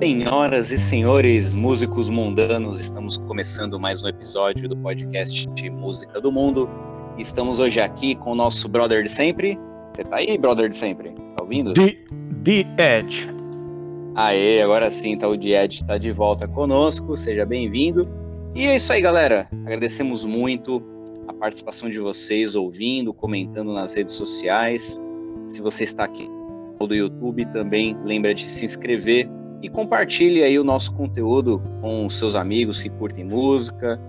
Senhoras e senhores músicos mundanos, estamos começando mais um episódio do podcast Música do Mundo. Estamos hoje aqui com o nosso brother de sempre. Você tá aí, brother de sempre? Tá ouvindo? The, The Edge. Aê, agora sim, tá o The Edge tá de volta conosco. Seja bem-vindo. E é isso aí, galera. Agradecemos muito a participação de vocês, ouvindo, comentando nas redes sociais. Se você está aqui do YouTube, também lembra de se inscrever e compartilhe aí o nosso conteúdo com seus amigos que curtem música,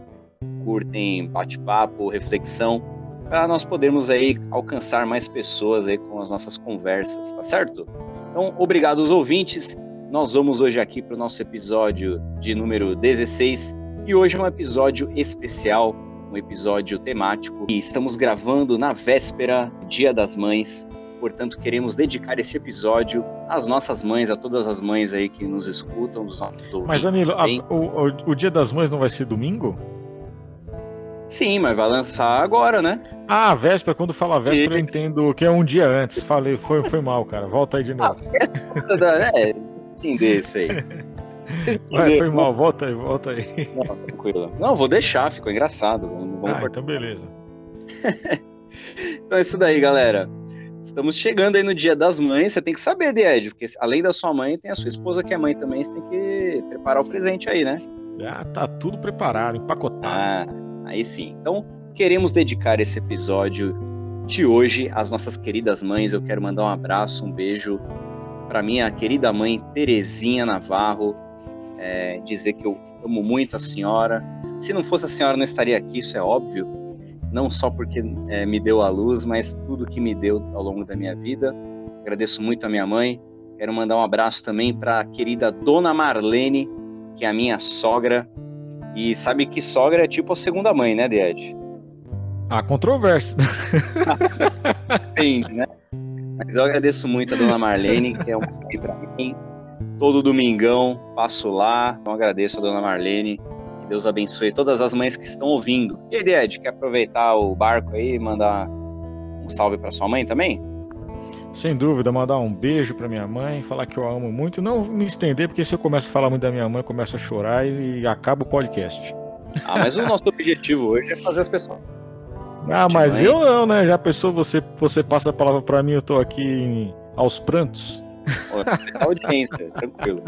curtem bate-papo, reflexão, para nós podermos aí alcançar mais pessoas aí com as nossas conversas, tá certo? Então, obrigado aos ouvintes. Nós vamos hoje aqui para o nosso episódio de número 16 e hoje é um episódio especial, um episódio temático e estamos gravando na véspera, Dia das Mães, Portanto, queremos dedicar esse episódio às nossas mães, a todas as mães aí que nos escutam, dos nossos Mas, Danilo, a, o, o, Dia das Mães não vai ser domingo? Sim, mas vai lançar agora, né? Ah, véspera, quando fala véspera, e... eu entendo que é um dia antes. Falei, foi, foi mal, cara. Volta aí de novo. Ah, é, entender isso aí. Vai, foi mal, volta aí, volta aí. Não, tranquilo. Não, vou deixar, ficou engraçado. Vamos ah, então beleza. então é isso daí, galera. Estamos chegando aí no Dia das Mães. Você tem que saber, Ed, porque além da sua mãe, tem a sua esposa que é mãe também. Você tem que preparar o presente aí, né? Já tá tudo preparado, empacotado. Ah, aí sim. Então, queremos dedicar esse episódio de hoje às nossas queridas mães. Eu quero mandar um abraço, um beijo para minha querida mãe Terezinha Navarro. É, dizer que eu amo muito a senhora. Se não fosse a senhora, não estaria aqui, isso é óbvio não só porque é, me deu a luz, mas tudo que me deu ao longo da minha vida. Agradeço muito a minha mãe. Quero mandar um abraço também para a querida Dona Marlene, que é a minha sogra. E sabe que sogra é tipo a segunda mãe, né, Ded? Há controvérsia. Sim, né? Mas eu agradeço muito a Dona Marlene, que é um para mim. Todo domingão passo lá. Então agradeço a Dona Marlene Deus abençoe todas as mães que estão ouvindo. E aí, Ed, quer aproveitar o barco aí e mandar um salve para sua mãe também? Sem dúvida, mandar um beijo para minha mãe, falar que eu a amo muito, não me estender, porque se eu começo a falar muito da minha mãe, eu começo a chorar e acaba o podcast. Ah, mas o nosso objetivo hoje é fazer as pessoas. Ah, mas mãe. eu não, né? Já pensou, você, você passa a palavra para mim, eu tô aqui aos prantos. audiência, tranquilo.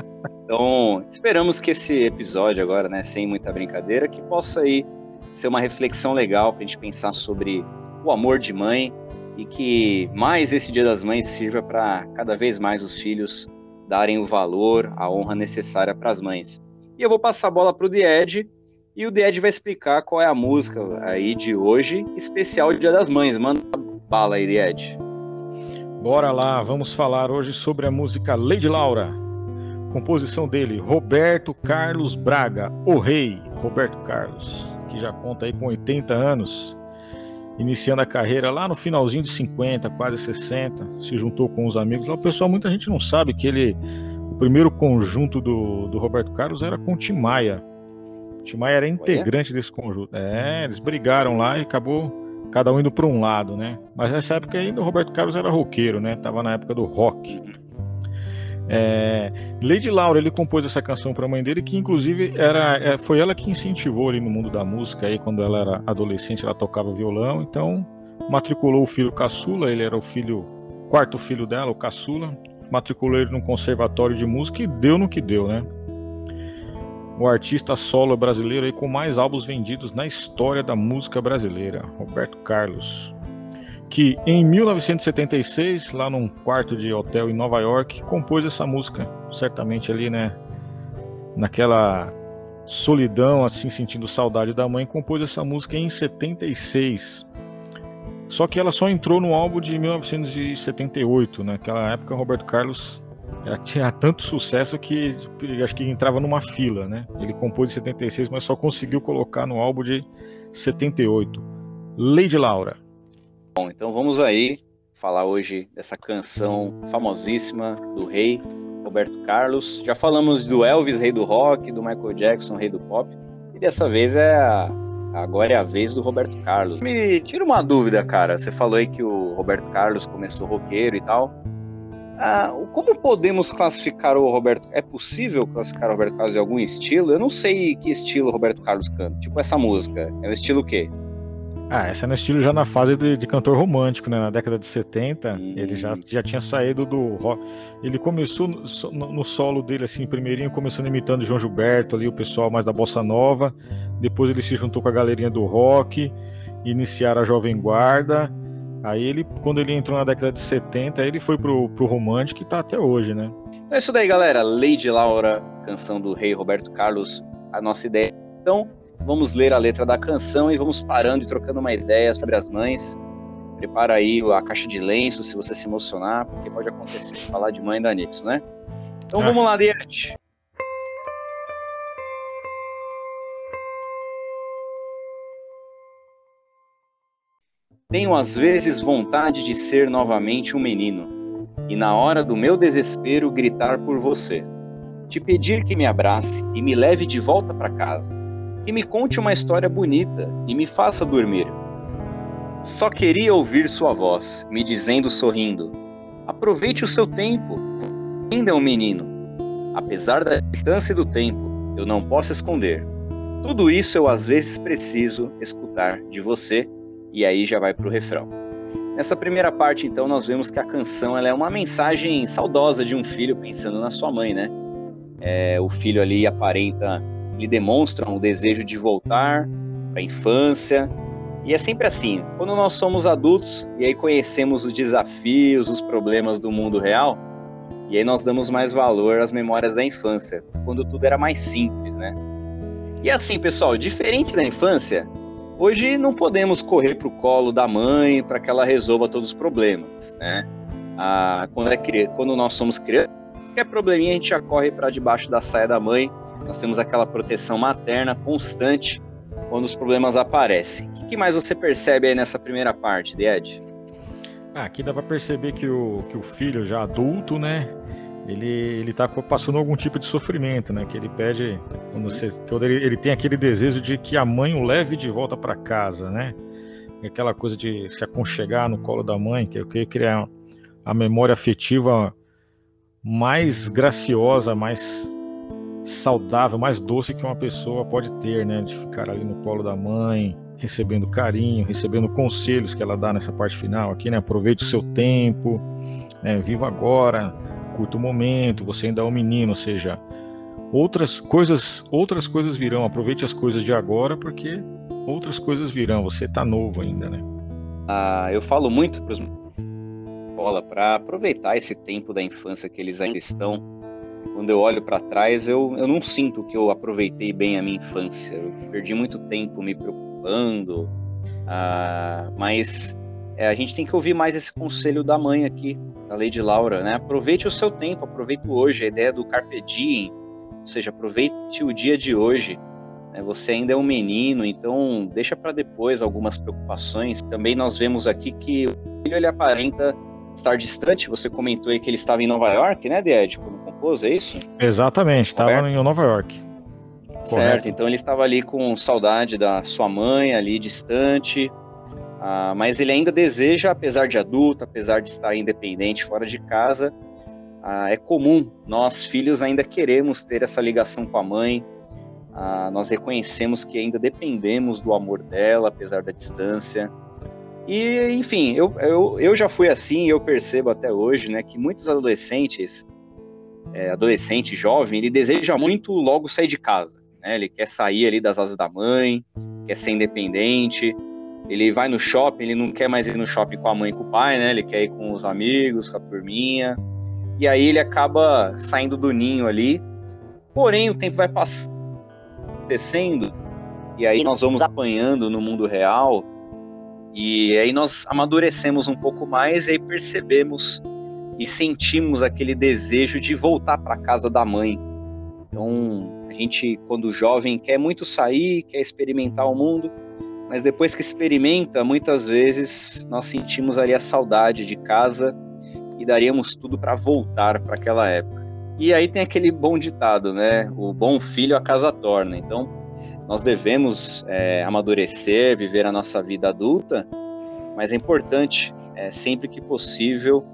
Então, esperamos que esse episódio agora, né, sem muita brincadeira, que possa aí ser uma reflexão legal para a gente pensar sobre o amor de mãe e que mais esse Dia das Mães sirva para cada vez mais os filhos darem o valor, a honra necessária para as mães. E eu vou passar a bola para o Died e o Died vai explicar qual é a música aí de hoje, especial Dia das Mães. Manda bala aí, Died. Bora lá, vamos falar hoje sobre a música Lady Laura. Composição dele, Roberto Carlos Braga, o rei Roberto Carlos, que já conta aí com 80 anos, iniciando a carreira lá no finalzinho de 50, quase 60, se juntou com os amigos. O pessoal, muita gente não sabe que ele, o primeiro conjunto do, do Roberto Carlos era com Tim Maia. Tim Maia era integrante desse conjunto. É, eles brigaram lá e acabou cada um indo para um lado, né? Mas nessa época ainda o Roberto Carlos era roqueiro, né? Tava na época do rock. É, Lady Laura ele compôs essa canção para a mãe dele, que inclusive era, é, foi ela que incentivou ele no mundo da música. Aí quando ela era adolescente, ela tocava violão, então matriculou o filho caçula. Ele era o filho quarto filho dela, o caçula. Matriculou ele no conservatório de música e deu no que deu, né? O artista solo brasileiro aí com mais álbuns vendidos na história da música brasileira, Roberto Carlos que em 1976, lá num quarto de hotel em Nova York, compôs essa música, certamente ali, né, naquela solidão, assim, sentindo saudade da mãe, compôs essa música em 76. Só que ela só entrou no álbum de 1978, naquela época Roberto Carlos tinha tanto sucesso que acho que entrava numa fila, né? Ele compôs em 76, mas só conseguiu colocar no álbum de 78. Lady Laura. Bom, então vamos aí falar hoje dessa canção famosíssima do rei Roberto Carlos. Já falamos do Elvis, rei do rock, do Michael Jackson, rei do pop, e dessa vez é agora é a vez do Roberto Carlos. Me tira uma dúvida, cara. Você falou aí que o Roberto Carlos começou roqueiro e tal. Ah, como podemos classificar o Roberto? É possível classificar o Roberto Carlos em algum estilo? Eu não sei que estilo o Roberto Carlos canta. Tipo essa música. É o estilo o quê? Ah, essa é no estilo já na fase de, de cantor romântico, né? Na década de 70, hum. ele já, já tinha saído do rock. Ele começou no, no, solo dele, assim, primeirinho, começando imitando João Gilberto ali, o pessoal mais da bossa nova. Depois ele se juntou com a galerinha do rock, iniciaram a Jovem Guarda. Aí ele, quando ele entrou na década de 70, ele foi pro, pro romântico e tá até hoje, né? Então é isso daí, galera. Lady Laura, canção do rei Roberto Carlos, a nossa ideia. Então, vamos ler a letra da canção e vamos parando e trocando uma ideia sobre as mães. Prepara aí a caixa de lenço se você se emocionar, porque pode acontecer. Falar de mãe dá nisso, né? Então ah. vamos lá adiante. Tenho às vezes vontade de ser novamente um menino e na hora do meu desespero gritar por você. Te pedir que me abrace e me leve de volta para casa que me conte uma história bonita e me faça dormir. Só queria ouvir sua voz, me dizendo sorrindo: Aproveite o seu tempo, ainda é um menino. Apesar da distância do tempo, eu não posso esconder. Tudo isso eu às vezes preciso escutar de você, e aí já vai para o refrão. Nessa primeira parte, então, nós vemos que a canção é uma mensagem saudosa de um filho pensando na sua mãe, né? É, o filho ali aparenta lhe demonstram o desejo de voltar para a infância. E é sempre assim, quando nós somos adultos e aí conhecemos os desafios, os problemas do mundo real, e aí nós damos mais valor às memórias da infância, quando tudo era mais simples, né? E assim, pessoal, diferente da infância, hoje não podemos correr para o colo da mãe para que ela resolva todos os problemas, né? Ah, quando, é, quando nós somos crianças, qualquer probleminha a gente já corre para debaixo da saia da mãe nós temos aquela proteção materna constante quando os problemas aparecem. O que mais você percebe aí nessa primeira parte, Ed? Ah, aqui dá para perceber que o, que o filho já adulto, né? Ele, ele tá passando algum tipo de sofrimento, né? Que ele pede, quando, você, quando ele, ele tem aquele desejo de que a mãe o leve de volta para casa, né? Aquela coisa de se aconchegar no colo da mãe, que eu queria criar a memória afetiva mais graciosa, mais saudável, mais doce que uma pessoa pode ter, né? De ficar ali no colo da mãe, recebendo carinho, recebendo conselhos que ela dá nessa parte final aqui, né? Aproveite o seu tempo, né? viva agora, curta o momento, você ainda é um menino, ou seja, outras coisas, outras coisas virão. Aproveite as coisas de agora, porque outras coisas virão. Você está novo ainda, né? Ah, eu falo muito para os escola para aproveitar esse tempo da infância que eles ainda estão quando eu olho para trás, eu, eu não sinto que eu aproveitei bem a minha infância. Eu perdi muito tempo me preocupando, ah, mas é, a gente tem que ouvir mais esse conselho da mãe aqui, da Lady Laura, né? Aproveite o seu tempo, aproveite hoje, a ideia do carpe diem, ou seja, aproveite o dia de hoje. Né? Você ainda é um menino, então deixa para depois algumas preocupações. Também nós vemos aqui que o filho ele aparenta estar distante. Você comentou aí que ele estava em Nova York, né, Ed, compôs, é isso? Exatamente, estava em Nova York. Certo, Correto. então ele estava ali com saudade da sua mãe, ali distante, ah, mas ele ainda deseja, apesar de adulto, apesar de estar independente, fora de casa, ah, é comum, nós filhos ainda queremos ter essa ligação com a mãe, ah, nós reconhecemos que ainda dependemos do amor dela, apesar da distância, e, enfim, eu, eu, eu já fui assim e eu percebo até hoje, né, que muitos adolescentes, é, adolescente, jovem, ele deseja muito logo sair de casa, né, ele quer sair ali das asas da mãe, quer ser independente, ele vai no shopping, ele não quer mais ir no shopping com a mãe e com o pai, né, ele quer ir com os amigos, com a turminha, e aí ele acaba saindo do ninho ali, porém o tempo vai passando, descendo, e aí nós vamos apanhando no mundo real, e aí nós amadurecemos um pouco mais e aí percebemos e sentimos aquele desejo de voltar para casa da mãe. Então, a gente, quando jovem, quer muito sair, quer experimentar o mundo, mas depois que experimenta, muitas vezes nós sentimos ali a saudade de casa e daríamos tudo para voltar para aquela época. E aí tem aquele bom ditado, né? O bom filho a casa torna. Então, nós devemos é, amadurecer, viver a nossa vida adulta, mas é importante, é, sempre que possível,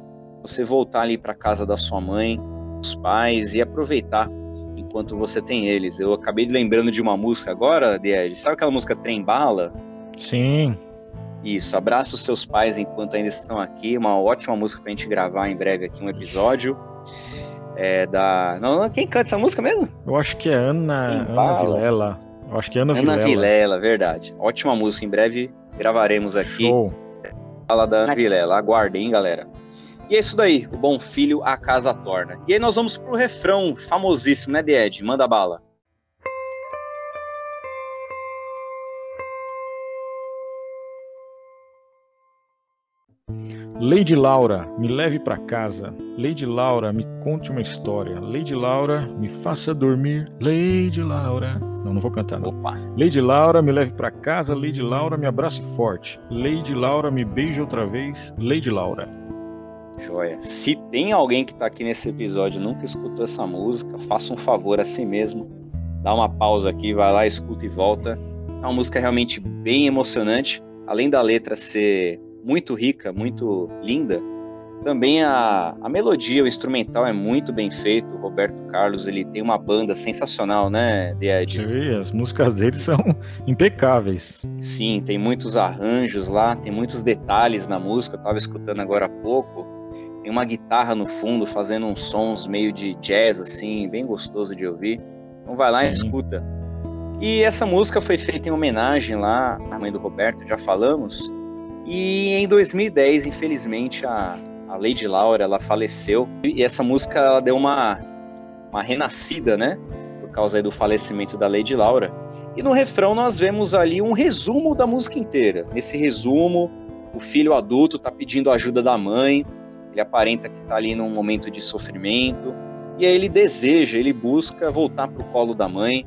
você voltar ali para casa da sua mãe, dos pais e aproveitar enquanto você tem eles. Eu acabei de lembrando de uma música agora, Died. Sabe aquela música Trem Bala? Sim. Isso, abraça os seus pais enquanto ainda estão aqui. Uma ótima música pra gente gravar em breve aqui um episódio. É da. Não, quem canta essa música mesmo? Eu acho que é Ana, Ana Vilela. Eu acho que é Ana, Ana Vilela. Vilela, verdade. Ótima música. Em breve gravaremos aqui. Show. Fala da Ana Vilela. Aguardem, hein, galera. E é isso daí, o bom filho a casa torna. E aí nós vamos pro refrão famosíssimo, né, Ed? Manda bala. Lady Laura, me leve para casa. Lady Laura, me conte uma história. Lady Laura, me faça dormir. Lady Laura. Não, não vou cantar não. Opa. Lady Laura, me leve para casa. Lady Laura, me abrace forte. Lady Laura, me beije outra vez. Lady Laura. Joia. Se tem alguém que está aqui nesse episódio e nunca escutou essa música, faça um favor a si mesmo. Dá uma pausa aqui, vai lá, escuta e volta. É uma música realmente bem emocionante. Além da letra ser muito rica, muito linda, também a, a melodia, o instrumental é muito bem feito. O Roberto Carlos, ele tem uma banda sensacional, né, Ed? Sim, as músicas dele são impecáveis. Sim, tem muitos arranjos lá, tem muitos detalhes na música. Eu estava escutando agora há pouco tem uma guitarra no fundo fazendo uns sons meio de jazz, assim, bem gostoso de ouvir. Então vai lá Sim. e escuta. E essa música foi feita em homenagem lá à mãe do Roberto, já falamos. E em 2010, infelizmente, a, a Lady Laura ela faleceu. E essa música ela deu uma, uma renascida, né? Por causa do falecimento da Lady Laura. E no refrão nós vemos ali um resumo da música inteira. Nesse resumo, o filho adulto está pedindo ajuda da mãe ele aparenta que está ali num momento de sofrimento, e aí ele deseja, ele busca voltar para o colo da mãe,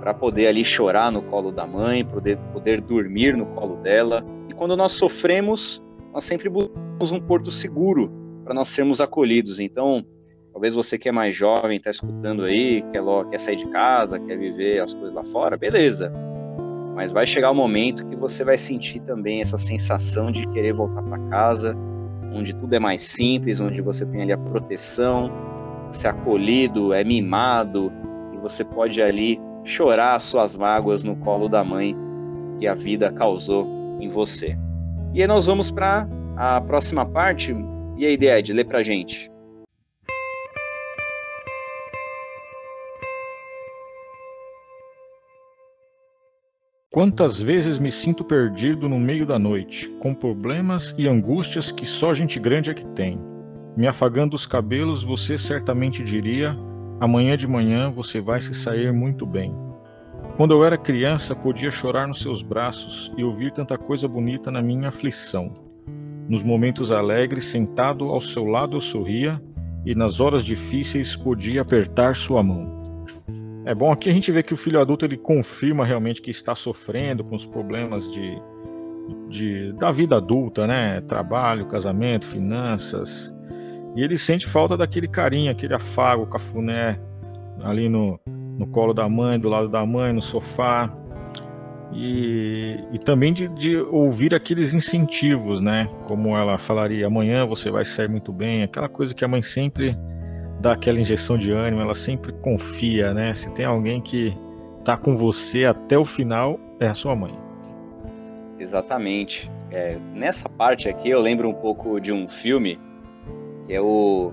para poder ali chorar no colo da mãe, poder, poder dormir no colo dela. E quando nós sofremos, nós sempre buscamos um porto seguro para nós sermos acolhidos. Então, talvez você que é mais jovem, está escutando aí, quer, quer sair de casa, quer viver as coisas lá fora, beleza. Mas vai chegar o um momento que você vai sentir também essa sensação de querer voltar para casa, onde tudo é mais simples, onde você tem ali a proteção, você é acolhido, é mimado, e você pode ali chorar as suas mágoas no colo da mãe que a vida causou em você. E aí nós vamos para a próxima parte. E a ideia é de ler para gente. Quantas vezes me sinto perdido no meio da noite, com problemas e angústias que só gente grande é que tem. Me afagando os cabelos, você certamente diria: amanhã de manhã você vai se sair muito bem. Quando eu era criança, podia chorar nos seus braços e ouvir tanta coisa bonita na minha aflição. Nos momentos alegres, sentado ao seu lado, eu sorria, e nas horas difíceis podia apertar sua mão. É bom aqui a gente vê que o filho adulto ele confirma realmente que está sofrendo com os problemas de, de da vida adulta, né? Trabalho, casamento, finanças. E ele sente falta daquele carinho, aquele afago, cafuné ali no, no colo da mãe, do lado da mãe, no sofá. E, e também de, de ouvir aqueles incentivos, né? Como ela falaria, amanhã você vai sair muito bem, aquela coisa que a mãe sempre dá aquela injeção de ânimo, ela sempre confia, né? Se tem alguém que tá com você até o final, é a sua mãe. Exatamente. É, nessa parte aqui eu lembro um pouco de um filme que é o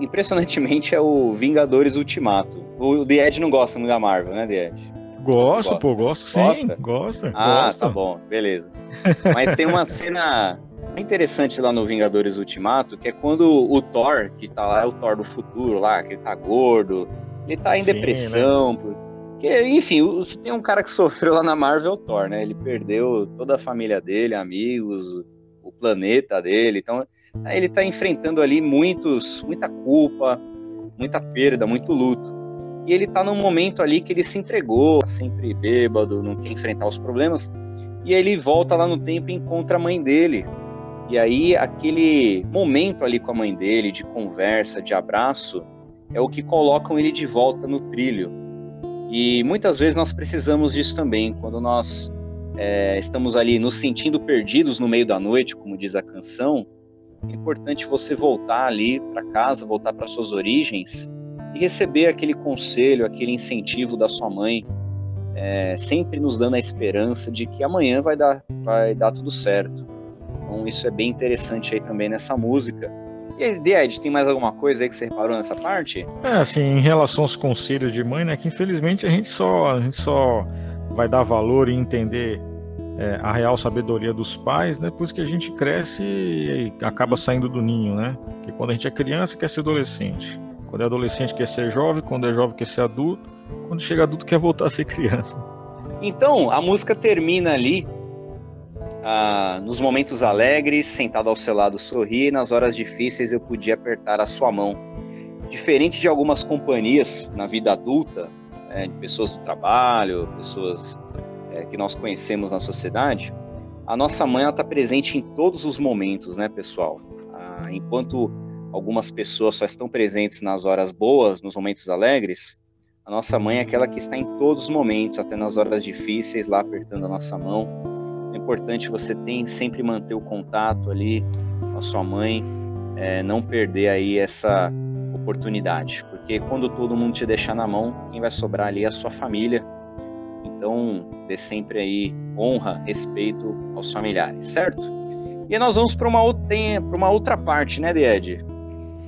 impressionantemente é o Vingadores Ultimato. O The Ed não gosta muito da Marvel, né, The Ed? Gosto, gosta. pô, gosto sim. Gosta? Gosta. Ah, tá bom, beleza. Mas tem uma cena é interessante lá no Vingadores Ultimato, que é quando o Thor, que tá lá, é o Thor do futuro lá, que ele tá gordo, ele tá em Sim, depressão. Né? Porque, enfim, se tem um cara que sofreu lá na Marvel, é o Thor, né? Ele perdeu toda a família dele, amigos, o planeta dele. Então, ele tá enfrentando ali muitos, muita culpa, muita perda, muito luto. E ele tá num momento ali que ele se entregou, tá sempre bêbado, não quer enfrentar os problemas. E aí ele volta lá no tempo e encontra a mãe dele, e aí, aquele momento ali com a mãe dele, de conversa, de abraço, é o que colocam ele de volta no trilho. E muitas vezes nós precisamos disso também, quando nós é, estamos ali nos sentindo perdidos no meio da noite, como diz a canção, é importante você voltar ali para casa, voltar para suas origens e receber aquele conselho, aquele incentivo da sua mãe, é, sempre nos dando a esperança de que amanhã vai dar, vai dar tudo certo. Então isso é bem interessante aí também nessa música. E aí, Ed, tem mais alguma coisa aí que você reparou nessa parte? É, assim, em relação aos conselhos de mãe, né, que infelizmente a gente só, a gente só vai dar valor e entender é, a real sabedoria dos pais né, depois que a gente cresce e acaba saindo do ninho, né? Porque quando a gente é criança quer ser adolescente, quando é adolescente quer ser jovem, quando é jovem quer ser adulto, quando chega adulto quer voltar a ser criança. Então, a música termina ali ah, nos momentos alegres, sentado ao seu lado sorri, nas horas difíceis eu podia apertar a sua mão. Diferente de algumas companhias na vida adulta, é, de pessoas do trabalho, pessoas é, que nós conhecemos na sociedade, a nossa mãe está presente em todos os momentos, né, pessoal? Ah, enquanto algumas pessoas só estão presentes nas horas boas, nos momentos alegres, a nossa mãe é aquela que está em todos os momentos, até nas horas difíceis, lá apertando a nossa mão, importante você ter, sempre manter o contato ali com a sua mãe, é, não perder aí essa oportunidade, porque quando todo mundo te deixar na mão, quem vai sobrar ali é a sua família. Então, dê sempre aí honra, respeito aos familiares, certo? E nós vamos para uma, uma outra parte, né, Ed?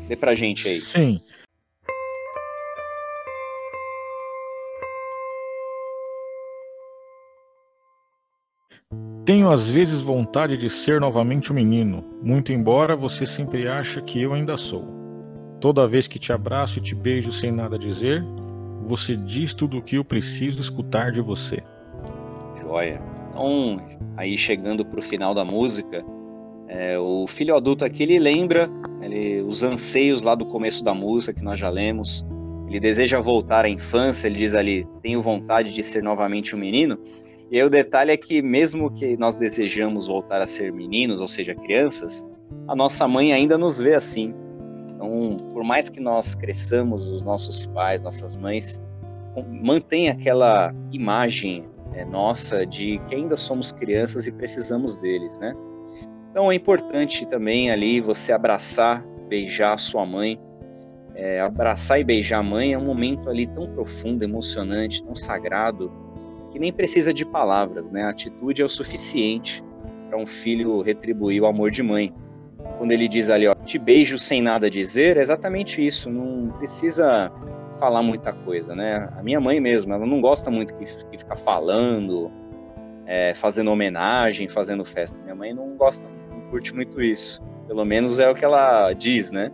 Dê pra gente aí. Sim. Tenho às vezes vontade de ser novamente um menino, muito embora você sempre ache que eu ainda sou. Toda vez que te abraço e te beijo sem nada dizer, você diz tudo o que eu preciso escutar de você. Joia. Então, aí chegando para o final da música, é, o filho adulto aqui ele lembra ele, os anseios lá do começo da música que nós já lemos. Ele deseja voltar à infância, ele diz ali: Tenho vontade de ser novamente um menino. E o detalhe é que mesmo que nós desejamos voltar a ser meninos, ou seja, crianças, a nossa mãe ainda nos vê assim. Então, por mais que nós cresçamos, os nossos pais, nossas mães, mantém aquela imagem é, nossa de que ainda somos crianças e precisamos deles, né? Então é importante também ali você abraçar, beijar a sua mãe. É, abraçar e beijar a mãe é um momento ali tão profundo, emocionante, tão sagrado, que nem precisa de palavras, né? A atitude é o suficiente para um filho retribuir o amor de mãe. Quando ele diz ali, ó, te beijo sem nada dizer, é exatamente isso. Não precisa falar muita coisa, né? A minha mãe mesmo, ela não gosta muito que, que ficar falando, é, fazendo homenagem, fazendo festa. Minha mãe não gosta, não curte muito isso. Pelo menos é o que ela diz, né?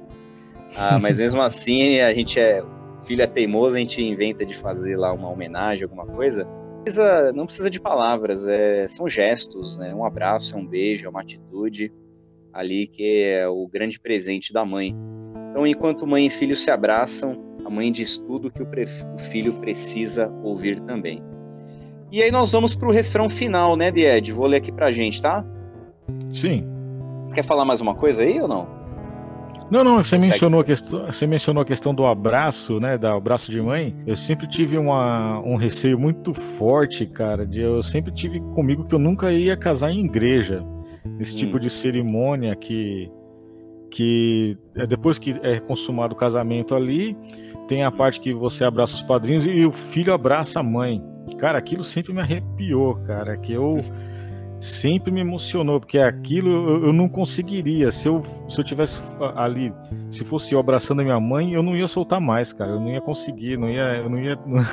Ah, mas mesmo assim, a gente é filha teimosa, a gente inventa de fazer lá uma homenagem, alguma coisa precisa, não precisa de palavras, é, são gestos, né? Um abraço, é um beijo, é uma atitude ali que é o grande presente da mãe. Então, enquanto mãe e filho se abraçam, a mãe diz tudo que o, o filho precisa ouvir também. E aí nós vamos para o refrão final, né, Ed? Vou ler aqui para a gente, tá? Sim. Você quer falar mais uma coisa aí ou não? Não, não, você mencionou, a questão, você mencionou a questão do abraço, né? Do abraço de mãe. Eu sempre tive uma, um receio muito forte, cara. De, eu sempre tive comigo que eu nunca ia casar em igreja. Esse tipo hum. tipo de cerimônia que, que é, depois que é consumado o casamento ali, tem a parte que você abraça os padrinhos e o filho abraça a mãe. Cara, aquilo sempre me arrepiou, cara. Que eu sempre me emocionou, porque aquilo eu, eu, não conseguiria. Se eu, se eu tivesse ali, se fosse eu abraçando a minha mãe, eu não ia soltar mais, cara. Eu não ia conseguir, não ia. Eu não ia, não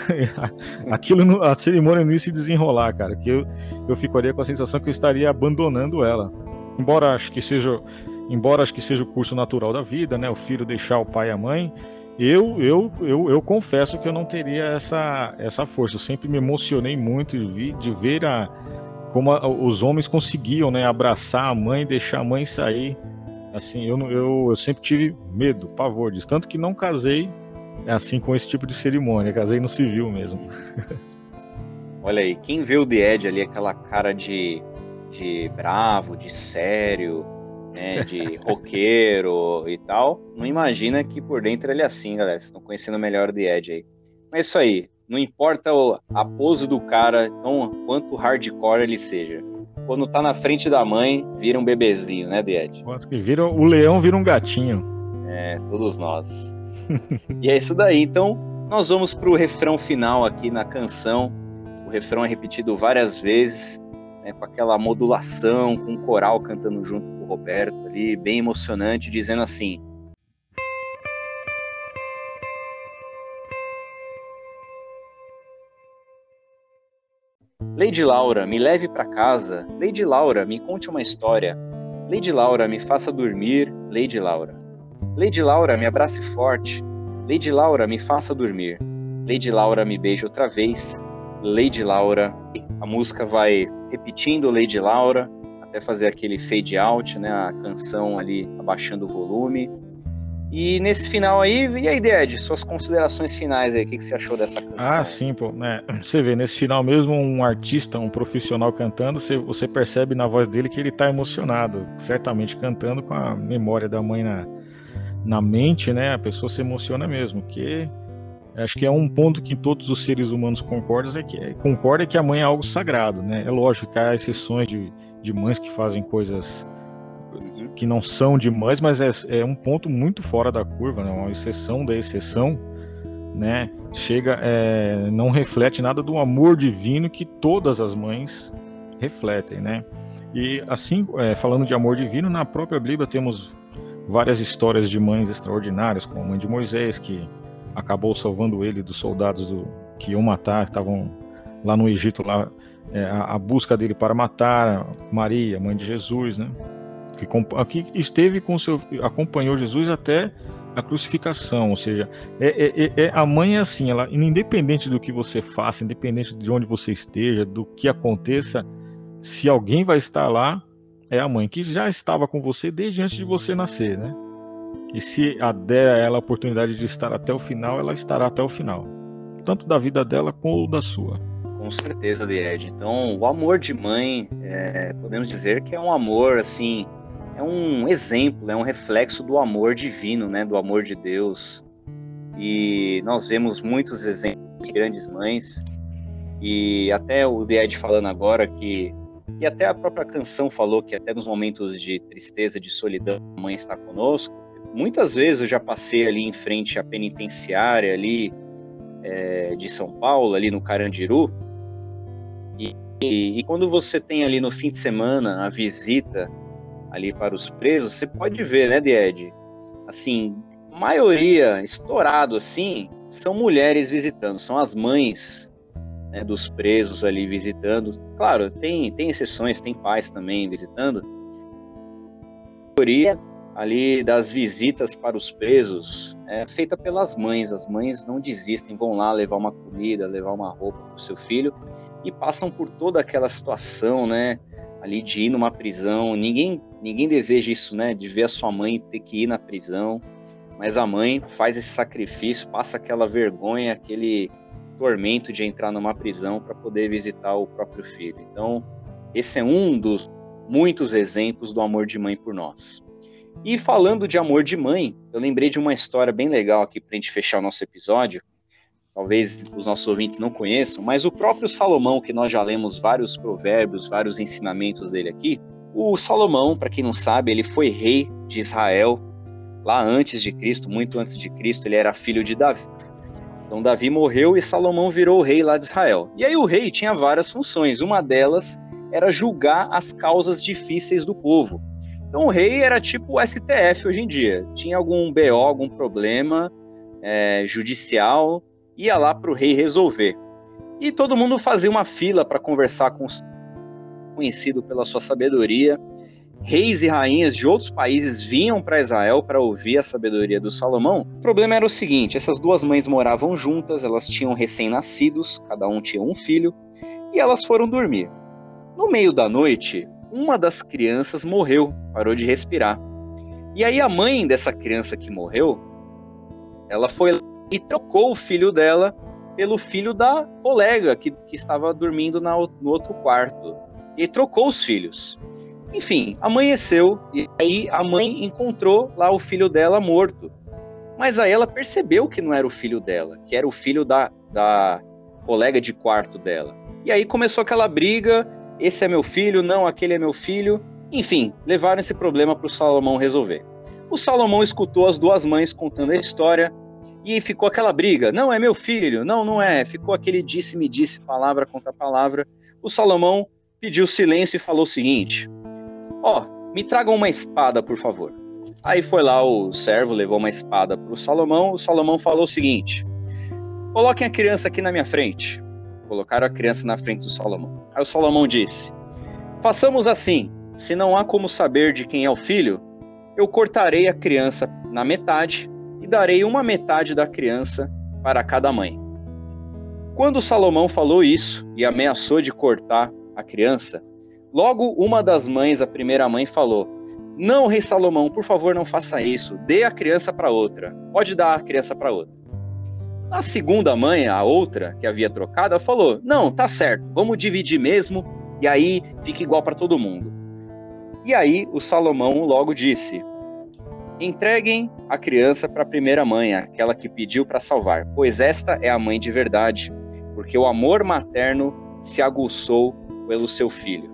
aquilo, a cerimônia não ia se desenrolar, cara. Que eu, eu ficaria com a sensação que eu estaria abandonando ela. Embora acho que seja. Embora acho que seja o curso natural da vida, né? O filho deixar o pai e a mãe. Eu, eu, eu, eu confesso que eu não teria essa, essa força. Eu sempre me emocionei muito de, vi, de ver a, como a, os homens conseguiam, né, abraçar a mãe, deixar a mãe sair. Assim, eu, eu, eu sempre tive medo, pavor disso. Tanto que não casei assim com esse tipo de cerimônia, casei no civil mesmo. Olha aí, quem vê o The Ed ali, aquela cara de, de bravo, de sério, né, de roqueiro e tal, não imagina que por dentro ele é assim, galera. Vocês estão conhecendo melhor o The Ed aí. Mas é isso aí. Não importa a pose do cara, tão quanto hardcore ele seja. quando tá na frente da mãe, vira um bebezinho, né? Quase que vira, o leão vira um gatinho. É, todos nós. e é isso daí. Então, nós vamos pro refrão final aqui na canção. O refrão é repetido várias vezes, né, com aquela modulação, com o coral cantando junto com o Roberto ali, bem emocionante, dizendo assim: Lady Laura, me leve para casa. Lady Laura, me conte uma história. Lady Laura, me faça dormir. Lady Laura. Lady Laura, me abrace forte. Lady Laura, me faça dormir. Lady Laura, me beije outra vez. Lady Laura. A música vai repetindo Lady Laura até fazer aquele fade out, né? A canção ali abaixando o volume. E nesse final aí, e a ideia de suas considerações finais aí, o que, que você achou dessa canção? Ah, sim, pô. Né? Você vê, nesse final mesmo, um artista, um profissional cantando, você, você percebe na voz dele que ele tá emocionado, certamente cantando com a memória da mãe na, na mente, né? A pessoa se emociona mesmo, que acho que é um ponto que todos os seres humanos concordam é que, é, concorda é que a mãe é algo sagrado, né? É lógico que há exceções de, de mães que fazem coisas que não são de mães, mas é, é um ponto muito fora da curva, né? uma exceção da exceção, né? Chega, é, não reflete nada do amor divino que todas as mães refletem, né? E assim, é, falando de amor divino, na própria Bíblia temos várias histórias de mães extraordinárias, como a mãe de Moisés, que acabou salvando ele dos soldados do, que iam matar, que estavam lá no Egito, lá, é, a, a busca dele para matar Maria, mãe de Jesus, né? Que, que esteve com seu acompanhou Jesus até a crucificação, ou seja, é, é, é, é, a mãe é assim, ela independente do que você faça, independente de onde você esteja, do que aconteça, se alguém vai estar lá, é a mãe que já estava com você desde antes de você nascer, né? E se a der a ela a oportunidade de estar até o final, ela estará até o final, tanto da vida dela como da sua. Com certeza, Lied. Então, o amor de mãe, é, podemos dizer que é um amor assim é um exemplo, é um reflexo do amor divino, né, do amor de Deus. E nós vemos muitos exemplos de grandes mães, e até o Ed falando agora que e até a própria canção falou que até nos momentos de tristeza, de solidão, a mãe está conosco. Muitas vezes eu já passei ali em frente à penitenciária ali é, de São Paulo, ali no Carandiru, e, e, e, quando você tem ali no fim de semana a visita ali para os presos, você pode ver, né, Died? Assim, maioria, estourado assim, são mulheres visitando, são as mães né, dos presos ali visitando. Claro, tem, tem exceções, tem pais também visitando. A maioria ali das visitas para os presos é feita pelas mães. As mães não desistem, vão lá levar uma comida, levar uma roupa para o seu filho e passam por toda aquela situação, né? ali de ir numa prisão. Ninguém, ninguém deseja isso, né? De ver a sua mãe ter que ir na prisão. Mas a mãe faz esse sacrifício, passa aquela vergonha, aquele tormento de entrar numa prisão para poder visitar o próprio filho. Então, esse é um dos muitos exemplos do amor de mãe por nós. E falando de amor de mãe, eu lembrei de uma história bem legal aqui para a gente fechar o nosso episódio talvez os nossos ouvintes não conheçam, mas o próprio Salomão, que nós já lemos vários provérbios, vários ensinamentos dele aqui, o Salomão, para quem não sabe, ele foi rei de Israel lá antes de Cristo, muito antes de Cristo, ele era filho de Davi. Então Davi morreu e Salomão virou rei lá de Israel. E aí o rei tinha várias funções, uma delas era julgar as causas difíceis do povo. Então o rei era tipo o STF hoje em dia, tinha algum BO, algum problema é, judicial, ia lá para o rei resolver. E todo mundo fazia uma fila para conversar com o conhecido pela sua sabedoria. Reis e rainhas de outros países vinham para Israel para ouvir a sabedoria do Salomão. O problema era o seguinte: essas duas mães moravam juntas, elas tinham recém-nascidos, cada um tinha um filho, e elas foram dormir. No meio da noite, uma das crianças morreu, parou de respirar. E aí a mãe dessa criança que morreu, ela foi e trocou o filho dela pelo filho da colega que, que estava dormindo na, no outro quarto. E trocou os filhos. Enfim, amanheceu e aí a mãe encontrou lá o filho dela morto. Mas aí ela percebeu que não era o filho dela, que era o filho da, da colega de quarto dela. E aí começou aquela briga, esse é meu filho, não, aquele é meu filho. Enfim, levaram esse problema para o Salomão resolver. O Salomão escutou as duas mães contando a história e ficou aquela briga. Não, é meu filho. Não, não é. Ficou aquele disse-me disse, palavra contra palavra. O Salomão pediu silêncio e falou o seguinte: Ó, oh, me tragam uma espada, por favor. Aí foi lá o servo, levou uma espada para o Salomão. O Salomão falou o seguinte: Coloquem a criança aqui na minha frente. Colocaram a criança na frente do Salomão. Aí o Salomão disse: Façamos assim: se não há como saber de quem é o filho, eu cortarei a criança na metade e darei uma metade da criança para cada mãe. Quando Salomão falou isso e ameaçou de cortar a criança, logo uma das mães, a primeira mãe, falou: Não, rei Salomão, por favor, não faça isso. Dê a criança para outra. Pode dar a criança para outra. A segunda mãe, a outra que havia trocado, falou: Não, tá certo, vamos dividir mesmo e aí fica igual para todo mundo. E aí o Salomão logo disse: Entreguem a criança para a primeira mãe, aquela que pediu para salvar, pois esta é a mãe de verdade, porque o amor materno se aguçou pelo seu filho.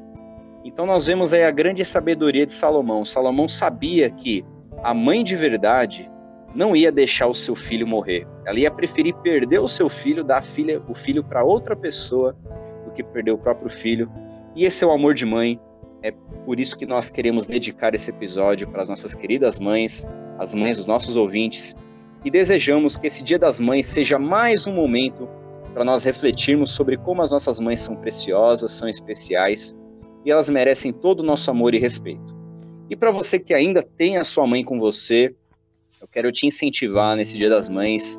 Então nós vemos aí a grande sabedoria de Salomão. Salomão sabia que a mãe de verdade não ia deixar o seu filho morrer. Ela ia preferir perder o seu filho, dar filha, o filho para outra pessoa, do que perder o próprio filho. E esse é o amor de mãe, é por isso que nós queremos dedicar esse episódio para as nossas queridas mães, as mães dos nossos ouvintes, e desejamos que esse Dia das Mães seja mais um momento para nós refletirmos sobre como as nossas mães são preciosas, são especiais e elas merecem todo o nosso amor e respeito. E para você que ainda tem a sua mãe com você, eu quero te incentivar nesse Dia das Mães.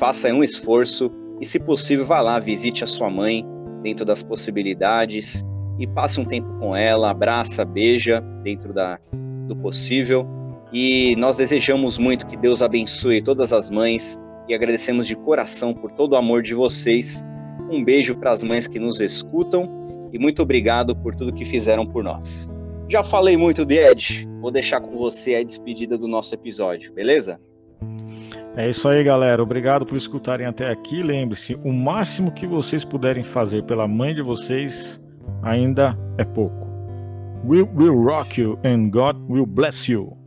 Faça um esforço e, se possível, vá lá, visite a sua mãe dentro das possibilidades e passe um tempo com ela, abraça, beija dentro da, do possível. E nós desejamos muito que Deus abençoe todas as mães e agradecemos de coração por todo o amor de vocês. Um beijo para as mães que nos escutam e muito obrigado por tudo que fizeram por nós. Já falei muito de Ed, vou deixar com você a despedida do nosso episódio, beleza? É isso aí, galera. Obrigado por escutarem até aqui. Lembre-se, o máximo que vocês puderem fazer pela mãe de vocês ainda é pouco. We will rock you and God will bless you.